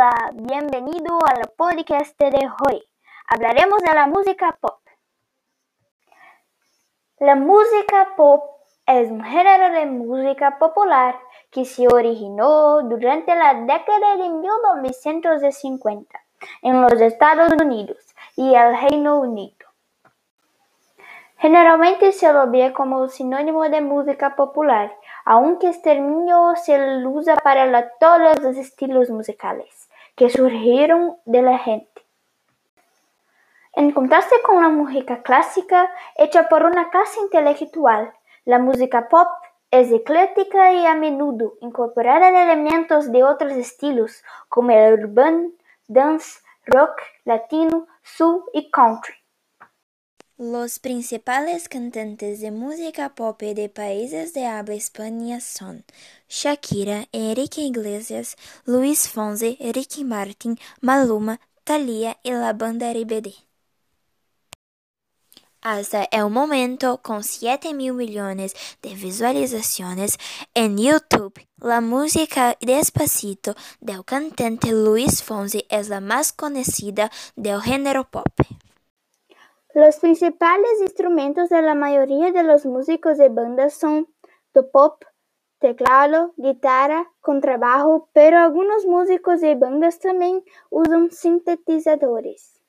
Hola, bienvenido al podcast de hoy. Hablaremos de la música pop. La música pop es un género de música popular que se originó durante la década de 1950 en los Estados Unidos y el Reino Unido. Generalmente se lo ve como sinónimo de música popular, aunque este término se usa para todos los estilos musicales que surgieron de la gente. En contraste con la música clásica hecha por una clase intelectual, la música pop es ecléctica y a menudo incorpora elementos de otros estilos como el urban, dance, rock, latino, soul y country. Los principales cantantes de música pop de países de habla hispana son Shakira, Enrique Iglesias, Luis Fonsi, Ricky Martin, Maluma, Thalía y la banda RBD. Hasta el momento, con 7 mil millones de visualizaciones en YouTube, la música Despacito del cantante Luis Fonsi es la más conocida del género pop. Los principales instrumentos de la mayoría de los músicos de bandas son pop, teclado, guitarra, contrabajo, pero algunos músicos de bandas también usan sintetizadores.